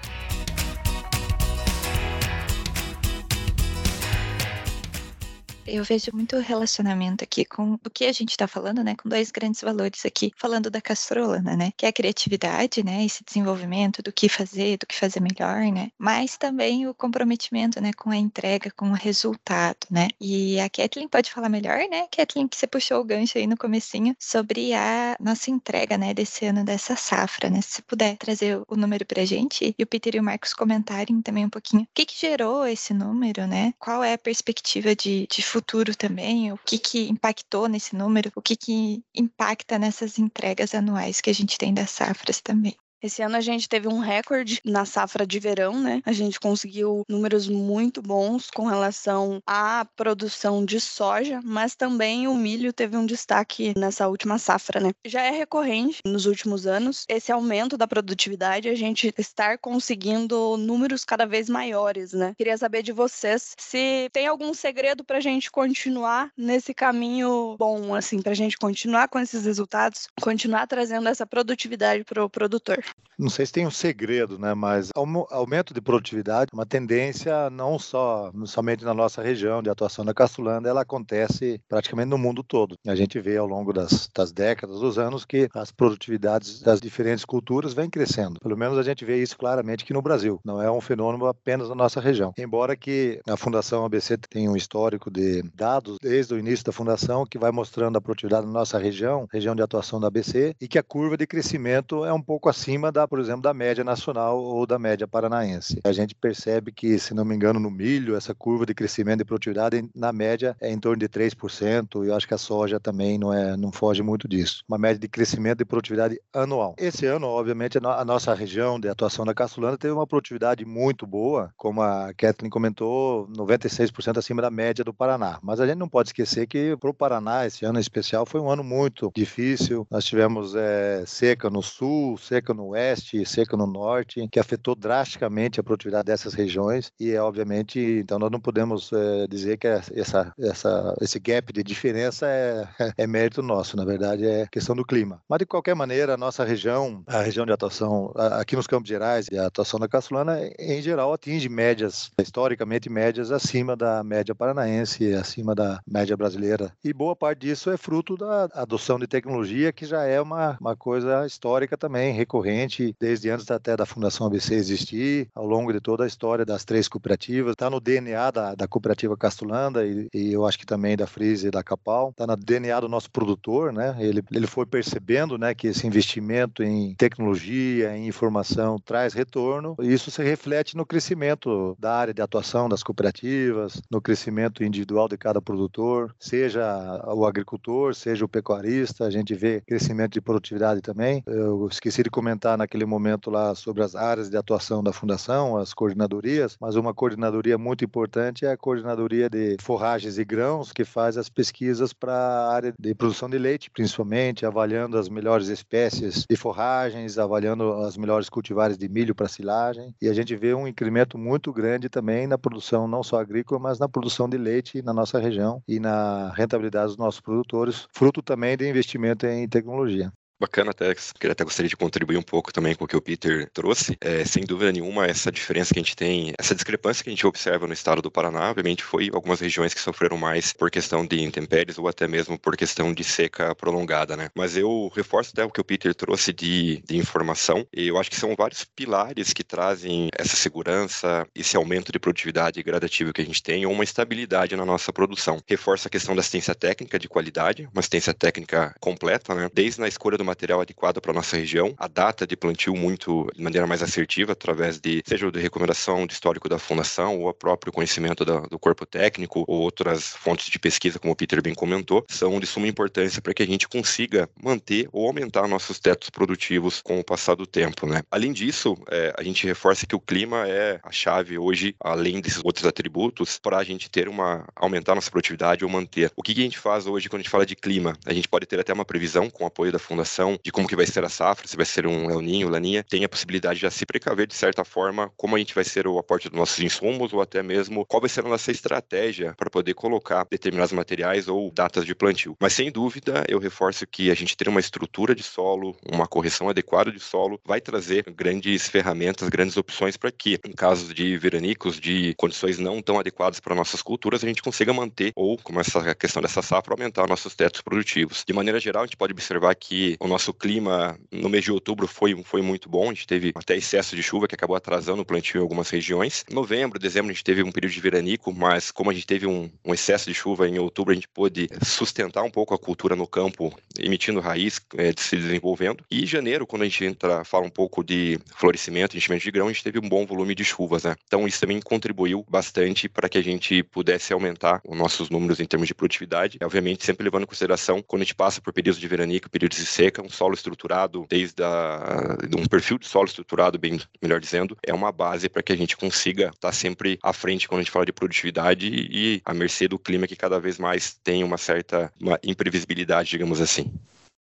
Eu vejo muito relacionamento aqui com o que a gente está falando, né? Com dois grandes valores aqui, falando da castrolana, né? Que é a criatividade, né? Esse desenvolvimento do que fazer, do que fazer melhor, né? Mas também o comprometimento, né? Com a entrega, com o resultado, né? E a Kathleen pode falar melhor, né? Kathleen, que você puxou o gancho aí no comecinho sobre a nossa entrega, né? Desse ano, dessa safra, né? Se puder trazer o número pra gente e o Peter e o Marcos comentarem também um pouquinho o que que gerou esse número, né? Qual é a perspectiva de, de futuro também, o que, que impactou nesse número, o que, que impacta nessas entregas anuais que a gente tem das safras também. Esse ano a gente teve um recorde na safra de verão, né? A gente conseguiu números muito bons com relação à produção de soja, mas também o milho teve um destaque nessa última safra, né? Já é recorrente nos últimos anos esse aumento da produtividade, a gente estar conseguindo números cada vez maiores, né? Queria saber de vocês se tem algum segredo para a gente continuar nesse caminho bom, assim, para a gente continuar com esses resultados, continuar trazendo essa produtividade para o produtor. Não sei se tem um segredo, né? Mas aumento de produtividade, uma tendência não só somente na nossa região de atuação da Castulanda, ela acontece praticamente no mundo todo. A gente vê ao longo das, das décadas, dos anos, que as produtividades das diferentes culturas vêm crescendo. Pelo menos a gente vê isso claramente aqui no Brasil. Não é um fenômeno apenas na nossa região. Embora que a Fundação ABC tenha um histórico de dados desde o início da fundação que vai mostrando a produtividade na nossa região, região de atuação da ABC, e que a curva de crescimento é um pouco acima da por exemplo, da média nacional ou da média paranaense. A gente percebe que, se não me engano, no milho, essa curva de crescimento de produtividade, na média, é em torno de 3%, e eu acho que a soja também não, é, não foge muito disso. Uma média de crescimento de produtividade anual. Esse ano, obviamente, a nossa região de atuação da Caçulana teve uma produtividade muito boa, como a Kathleen comentou, 96% acima da média do Paraná. Mas a gente não pode esquecer que para o Paraná, esse ano em especial, foi um ano muito difícil. Nós tivemos é, seca no sul, seca no oeste, Nordeste, seca no Norte, que afetou drasticamente a produtividade dessas regiões e, é, obviamente, então nós não podemos é, dizer que essa, essa, esse gap de diferença é, [LAUGHS] é mérito nosso, na verdade é questão do clima. Mas, de qualquer maneira, a nossa região, a região de atuação aqui nos Campos Gerais e a atuação da Caçulana, em geral, atinge médias, historicamente médias acima da média paranaense, acima da média brasileira. E boa parte disso é fruto da adoção de tecnologia, que já é uma, uma coisa histórica também, recorrente desde antes até da Fundação ABC existir, ao longo de toda a história das três cooperativas. Está no DNA da, da cooperativa Castulanda e, e, eu acho que também da Frise e da Capal. Está no DNA do nosso produtor, né? Ele, ele foi percebendo né, que esse investimento em tecnologia, em informação, traz retorno. E isso se reflete no crescimento da área de atuação das cooperativas, no crescimento individual de cada produtor, seja o agricultor, seja o pecuarista. A gente vê crescimento de produtividade também. Eu esqueci de comentar naquele naquele momento lá sobre as áreas de atuação da fundação, as coordenadorias, mas uma coordenadoria muito importante é a coordenadoria de forragens e grãos, que faz as pesquisas para a área de produção de leite, principalmente, avaliando as melhores espécies de forragens, avaliando as melhores cultivares de milho para silagem. E a gente vê um incremento muito grande também na produção, não só agrícola, mas na produção de leite na nossa região e na rentabilidade dos nossos produtores, fruto também de investimento em tecnologia. Bacana, até, queria até gostaria de contribuir um pouco também com o que o Peter trouxe. É, sem dúvida nenhuma, essa diferença que a gente tem, essa discrepância que a gente observa no estado do Paraná, obviamente foi algumas regiões que sofreram mais por questão de intempéries ou até mesmo por questão de seca prolongada, né? Mas eu reforço até o que o Peter trouxe de, de informação, e eu acho que são vários pilares que trazem essa segurança, esse aumento de produtividade gradativo que a gente tem, ou uma estabilidade na nossa produção. Reforça a questão da assistência técnica de qualidade, uma assistência técnica completa, né? Desde na escolha do material adequado para nossa região, a data de plantio muito de maneira mais assertiva através de seja de recomendação de histórico da fundação ou o próprio conhecimento da, do corpo técnico ou outras fontes de pesquisa, como o Peter bem comentou, são de suma importância para que a gente consiga manter ou aumentar nossos tetos produtivos com o passar do tempo, né? Além disso, é, a gente reforça que o clima é a chave hoje, além desses outros atributos, para a gente ter uma aumentar nossa produtividade ou manter. O que, que a gente faz hoje quando a gente fala de clima? A gente pode ter até uma previsão com o apoio da fundação de como que vai ser a safra, se vai ser um El Ninho, Laninha, tem a possibilidade de já se precaver de certa forma como a gente vai ser o aporte dos nossos insumos ou até mesmo qual vai ser a nossa estratégia para poder colocar determinados materiais ou datas de plantio. Mas sem dúvida, eu reforço que a gente ter uma estrutura de solo, uma correção adequada de solo, vai trazer grandes ferramentas, grandes opções para que, em casos de veranicos, de condições não tão adequadas para nossas culturas, a gente consiga manter ou, como essa questão dessa safra, aumentar nossos tetos produtivos. De maneira geral, a gente pode observar que o nosso clima no mês de outubro foi, foi muito bom, a gente teve até excesso de chuva que acabou atrasando o plantio em algumas regiões. Novembro, dezembro, a gente teve um período de veranico, mas como a gente teve um, um excesso de chuva em outubro, a gente pôde sustentar um pouco a cultura no campo, emitindo raiz, é, se desenvolvendo. E janeiro, quando a gente entra, fala um pouco de florescimento, enchimento de grão, a gente teve um bom volume de chuvas, né? Então isso também contribuiu bastante para que a gente pudesse aumentar os nossos números em termos de produtividade. Obviamente, sempre levando em consideração quando a gente passa por períodos de veranico, períodos de seca, um solo estruturado, desde a, um perfil de solo estruturado, bem melhor dizendo, é uma base para que a gente consiga estar tá sempre à frente quando a gente fala de produtividade e à mercê do clima que cada vez mais tem uma certa uma imprevisibilidade, digamos assim.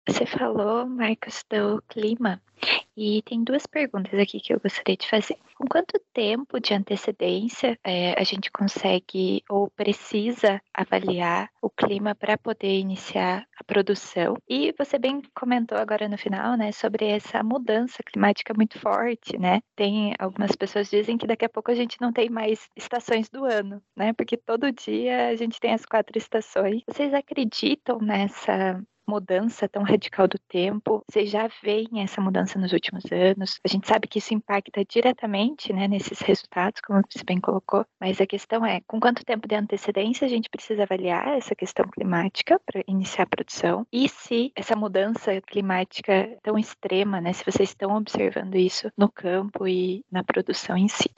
Você falou, Marcos, do clima. E tem duas perguntas aqui que eu gostaria de fazer. Com quanto tempo de antecedência é, a gente consegue ou precisa avaliar o clima para poder iniciar a produção? E você bem comentou agora no final, né, sobre essa mudança climática muito forte, né? Tem algumas pessoas dizem que daqui a pouco a gente não tem mais estações do ano, né? Porque todo dia a gente tem as quatro estações. Vocês acreditam nessa mudança tão radical do tempo. Vocês já veem essa mudança nos últimos anos. A gente sabe que isso impacta diretamente né, nesses resultados, como você bem colocou, mas a questão é com quanto tempo de antecedência a gente precisa avaliar essa questão climática para iniciar a produção e se essa mudança climática tão extrema, né, se vocês estão observando isso no campo e na produção em si.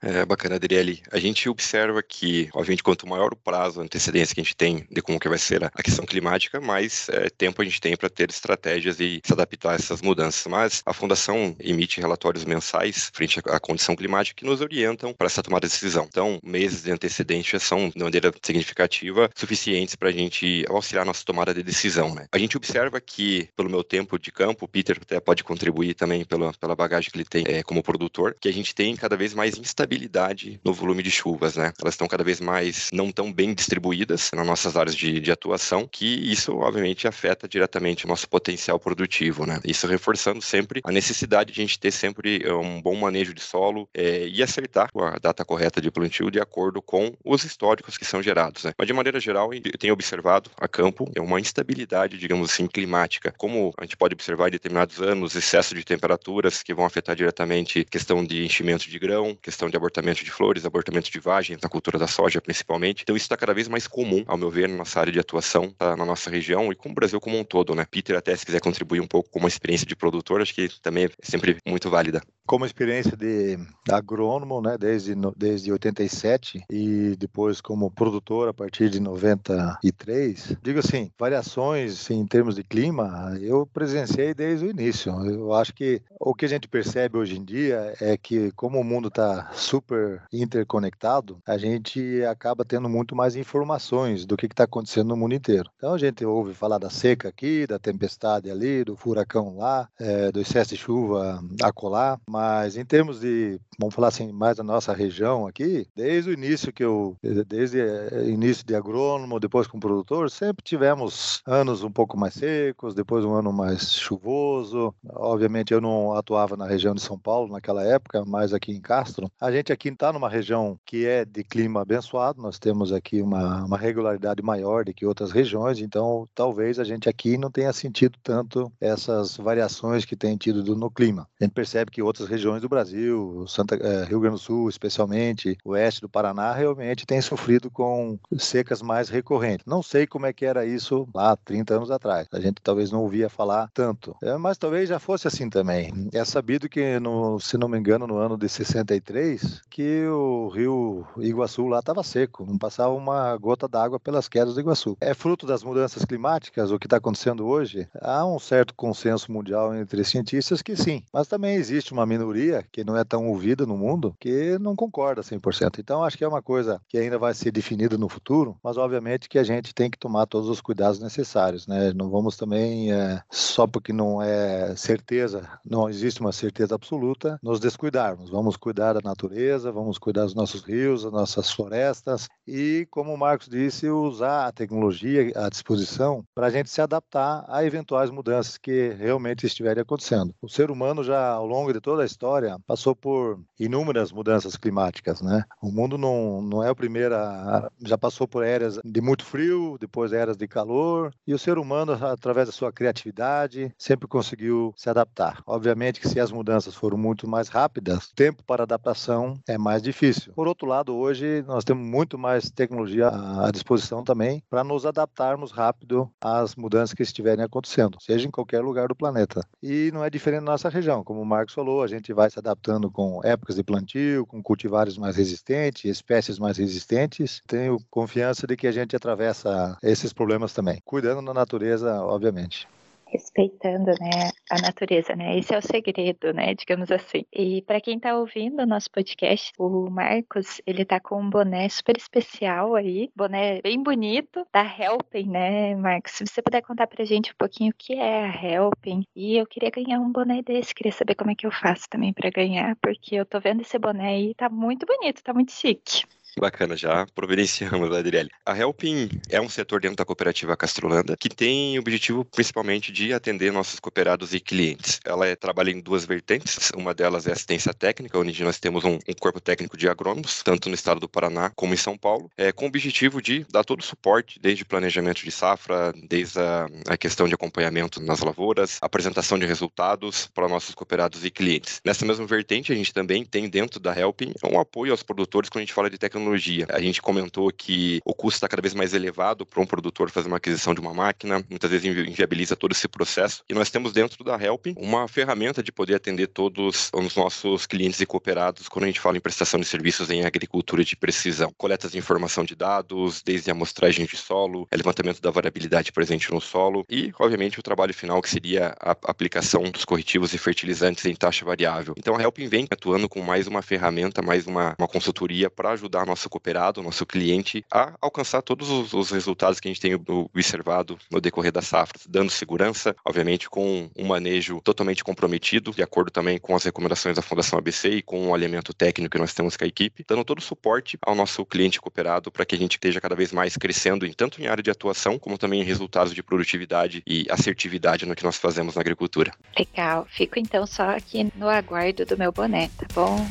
É bacana, Adriele. A gente observa que, obviamente, quanto maior o prazo, a antecedência que a gente tem de como que vai ser a questão climática, mais é, tempo a gente tem para ter estratégias e se adaptar a essas mudanças. Mas a Fundação emite relatórios mensais frente à condição climática que nos orientam para essa tomada de decisão. Então, meses de antecedência são, de maneira significativa, suficientes para a gente auxiliar nossa tomada de decisão. Né? A gente observa que, pelo meu tempo de campo, o Peter até pode contribuir também pela, pela bagagem que ele tem é, como produtor, que a gente tem cada vez mais instabilidade instabilidade no volume de chuvas, né? Elas estão cada vez mais não tão bem distribuídas nas nossas áreas de, de atuação, que isso obviamente afeta diretamente o nosso potencial produtivo, né? Isso reforçando sempre a necessidade de a gente ter sempre eh, um bom manejo de solo é, e acertar a data correta de plantio de acordo com os históricos que são gerados, né? Mas de maneira geral, eu tenho observado a campo é uma instabilidade, digamos assim, climática, como a gente pode observar em determinados anos, excesso de temperaturas que vão afetar diretamente questão de enchimento de grão, questão de abortamento de flores, abortamento de vagem, na cultura da soja principalmente. Então isso está cada vez mais comum, ao meu ver, na nossa área de atuação, tá, na nossa região e com o Brasil como um todo, né? Peter, até se quiser contribuir um pouco com uma experiência de produtor, acho que também é sempre muito válida. Como experiência de agrônomo, né, desde, desde 87 e depois como produtor a partir de 93, digo assim, variações em termos de clima, eu presenciei desde o início. Eu acho que o que a gente percebe hoje em dia é que como o mundo está super interconectado, a gente acaba tendo muito mais informações do que está acontecendo no mundo inteiro. Então a gente ouve falar da seca aqui, da tempestade ali, do furacão lá, é, do excesso de chuva acolá, mas em termos de, vamos falar assim, mais da nossa região aqui, desde o início que eu, desde o início de agrônomo, depois como produtor, sempre tivemos anos um pouco mais secos, depois um ano mais chuvoso. Obviamente eu não atuava na região de São Paulo naquela época, mas aqui em Castro. A gente aqui está numa região que é de clima abençoado, nós temos aqui uma, uma regularidade maior do que outras regiões, então talvez a gente aqui não tenha sentido tanto essas variações que tem tido no clima. A gente percebe que outras regiões do Brasil, Santa, é, Rio Grande do Sul especialmente, oeste do Paraná, realmente tem sofrido com secas mais recorrentes. Não sei como é que era isso lá 30 anos atrás. A gente talvez não ouvia falar tanto, é, mas talvez já fosse assim também. É sabido que, no, se não me engano, no ano de 63, que o rio Iguaçu lá estava seco, não passava uma gota d'água pelas quedas do Iguaçu. É fruto das mudanças climáticas, o que está acontecendo hoje? Há um certo consenso mundial entre cientistas que sim, mas também existe uma minoria que não é tão ouvida no mundo que não concorda 100%. Então acho que é uma coisa que ainda vai ser definida no futuro, mas obviamente que a gente tem que tomar todos os cuidados necessários, né? Não vamos também é, só porque não é certeza, não existe uma certeza absoluta, nos descuidarmos. Vamos cuidar da natureza natureza, vamos cuidar dos nossos rios, das nossas florestas e, como o Marcos disse, usar a tecnologia à disposição para a gente se adaptar a eventuais mudanças que realmente estiverem acontecendo. O ser humano já, ao longo de toda a história, passou por inúmeras mudanças climáticas, né? O mundo não, não é o primeiro, a, já passou por eras de muito frio, depois eras de calor, e o ser humano, através da sua criatividade, sempre conseguiu se adaptar. Obviamente que se as mudanças foram muito mais rápidas, o tempo para adaptação é mais difícil. Por outro lado, hoje nós temos muito mais tecnologia à disposição também para nos adaptarmos rápido às mudanças que estiverem acontecendo, seja em qualquer lugar do planeta. E não é diferente na nossa região, como o Marcos falou, a gente vai se adaptando com épocas de plantio, com cultivares mais resistentes, espécies mais resistentes. Tenho confiança de que a gente atravessa esses problemas também, cuidando da natureza, obviamente. Respeitando, né, a natureza, né? Esse é o segredo, né, digamos assim. E para quem está ouvindo o nosso podcast, o Marcos, ele tá com um boné super especial aí, boné bem bonito da Helping, né, Marcos? Se você puder contar pra gente um pouquinho o que é a Helping. E eu queria ganhar um boné desse, queria saber como é que eu faço também para ganhar, porque eu tô vendo esse boné aí, tá muito bonito, tá muito chique. Bacana, já providenciamos, [LAUGHS] Adriele. A Helping é um setor dentro da cooperativa Castrolanda que tem o objetivo principalmente de atender nossos cooperados e clientes. Ela é, trabalha em duas vertentes, uma delas é assistência técnica, onde nós temos um, um corpo técnico de agrônomos, tanto no estado do Paraná como em São Paulo, é, com o objetivo de dar todo o suporte, desde planejamento de safra, desde a, a questão de acompanhamento nas lavouras, apresentação de resultados para nossos cooperados e clientes. Nessa mesma vertente, a gente também tem dentro da Helping um apoio aos produtores quando a gente fala de tecnologia tecnologia. A gente comentou que o custo está cada vez mais elevado para um produtor fazer uma aquisição de uma máquina, muitas vezes inviabiliza todo esse processo. E nós temos dentro da Help uma ferramenta de poder atender todos os nossos clientes e cooperados quando a gente fala em prestação de serviços em agricultura de precisão. Coletas de informação de dados, desde a amostragem de solo, levantamento da variabilidade presente no solo e, obviamente, o trabalho final que seria a aplicação dos corretivos e fertilizantes em taxa variável. Então a Help vem atuando com mais uma ferramenta, mais uma, uma consultoria para ajudar nosso cooperado, nosso cliente, a alcançar todos os, os resultados que a gente tem observado no decorrer das safras, dando segurança, obviamente com um manejo totalmente comprometido, de acordo também com as recomendações da Fundação ABC e com o alimento técnico que nós temos com a equipe, dando todo o suporte ao nosso cliente cooperado para que a gente esteja cada vez mais crescendo em tanto em área de atuação, como também em resultados de produtividade e assertividade no que nós fazemos na agricultura. Legal, fico então só aqui no aguardo do meu boné, tá bom?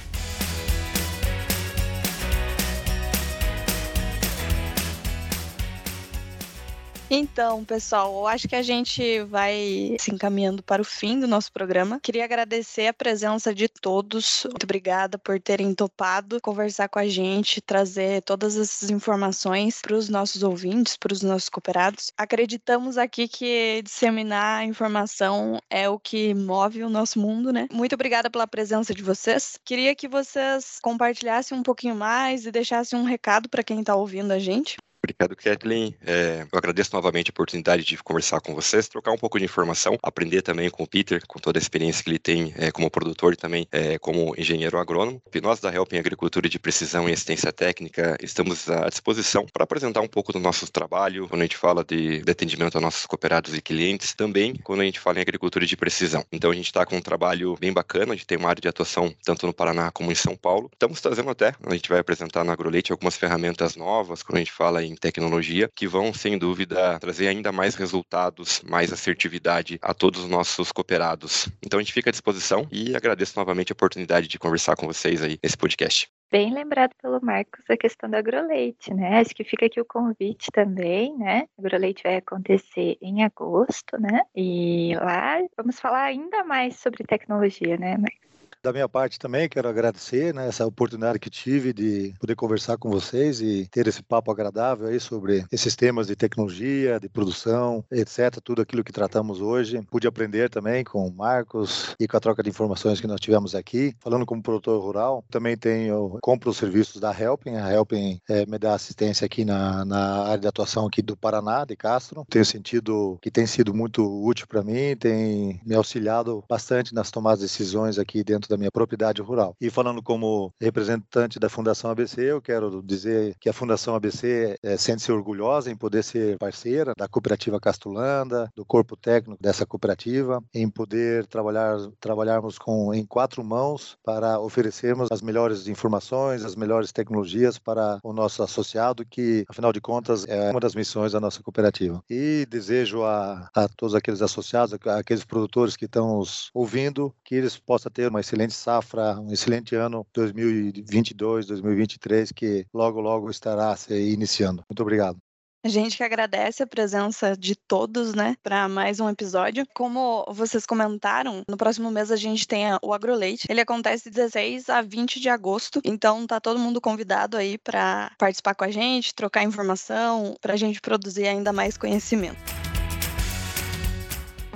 Então, pessoal, eu acho que a gente vai se encaminhando para o fim do nosso programa. Queria agradecer a presença de todos. Muito obrigada por terem topado conversar com a gente, trazer todas essas informações para os nossos ouvintes, para os nossos cooperados. Acreditamos aqui que disseminar informação é o que move o nosso mundo, né? Muito obrigada pela presença de vocês. Queria que vocês compartilhassem um pouquinho mais e deixassem um recado para quem está ouvindo a gente. Obrigado, Kathleen. É, eu agradeço novamente a oportunidade de conversar com vocês, trocar um pouco de informação, aprender também com o Peter, com toda a experiência que ele tem é, como produtor e também é, como engenheiro agrônomo. E nós da Help em Agricultura de Precisão e Assistência Técnica estamos à disposição para apresentar um pouco do nosso trabalho, quando a gente fala de, de atendimento a nossos cooperados e clientes, também quando a gente fala em agricultura de precisão. Então a gente está com um trabalho bem bacana, a gente tem uma área de atuação tanto no Paraná como em São Paulo. Estamos trazendo até, a gente vai apresentar no AgroLeite algumas ferramentas novas, quando a gente fala em tecnologia, que vão, sem dúvida, trazer ainda mais resultados, mais assertividade a todos os nossos cooperados. Então a gente fica à disposição e agradeço novamente a oportunidade de conversar com vocês aí nesse podcast. Bem lembrado pelo Marcos a questão do agroleite, né? Acho que fica aqui o convite também, né? O agroleite vai acontecer em agosto, né? E lá vamos falar ainda mais sobre tecnologia, né, Marcos? Da minha parte também, quero agradecer né, essa oportunidade que tive de poder conversar com vocês e ter esse papo agradável aí sobre esses temas de tecnologia, de produção, etc. Tudo aquilo que tratamos hoje. Pude aprender também com o Marcos e com a troca de informações que nós tivemos aqui. Falando como produtor rural, também tenho, compro os serviços da Helping. A Helping é, me dá assistência aqui na, na área de atuação aqui do Paraná, de Castro. Tenho sentido que tem sido muito útil para mim, tem me auxiliado bastante nas tomadas de decisões aqui dentro da minha propriedade rural. E falando como representante da Fundação ABC, eu quero dizer que a Fundação ABC é, sente-se orgulhosa em poder ser parceira da cooperativa Castulanda, do corpo técnico dessa cooperativa, em poder trabalhar trabalharmos com em quatro mãos para oferecermos as melhores informações, as melhores tecnologias para o nosso associado, que afinal de contas é uma das missões da nossa cooperativa. E desejo a, a todos aqueles associados, aqueles produtores que estão ouvindo, que eles possam ter uma excelente excelente safra, um excelente ano 2022, 2023, que logo, logo estará se iniciando. Muito obrigado. A gente que agradece a presença de todos, né, para mais um episódio. Como vocês comentaram, no próximo mês a gente tem o AgroLeite. Ele acontece de 16 a 20 de agosto, então tá todo mundo convidado aí para participar com a gente, trocar informação, para a gente produzir ainda mais conhecimento.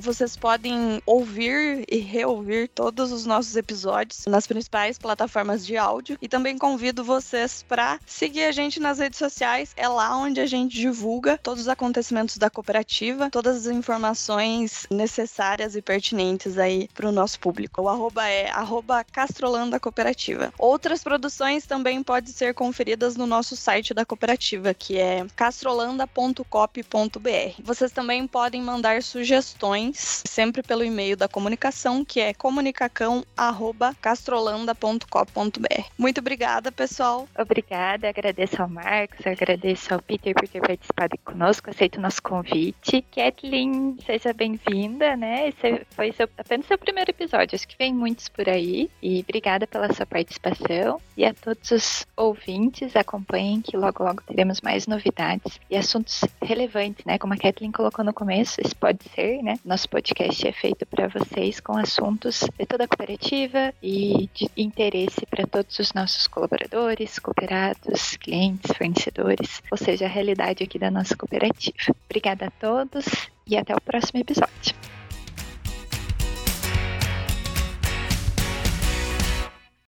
Vocês podem ouvir e reouvir todos os nossos episódios nas principais plataformas de áudio e também convido vocês para seguir a gente nas redes sociais. É lá onde a gente divulga todos os acontecimentos da cooperativa, todas as informações necessárias e pertinentes aí para o nosso público. O arroba é arroba Castrolanda Cooperativa. Outras produções também podem ser conferidas no nosso site da cooperativa, que é castrolanda.cop.br. Vocês também podem mandar sugestões sempre pelo e-mail da comunicação, que é comunicacão@castrolanda.cop.br. Muito obrigada, pessoal. Obrigada, agradeço ao Marcos, agradeço ao Peter por ter participado conosco, aceito o nosso convite. Kathleen, seja bem-vinda, né? Esse foi seu, apenas seu primeiro episódio, acho que vem muitos por aí. E obrigada pela sua participação. E a todos os ouvintes, acompanhem que logo, logo teremos mais novidades e assuntos relevantes, né? Como a Kathleen colocou no começo, esse pode ser, né? Nosso podcast é feito para vocês com assuntos de toda a cooperativa e de interesse para todos os nossos colaboradores, cooperados, clientes, fornecedores, ou seja, a realidade aqui da nossa cooperativa. Obrigada a todos e até o próximo episódio.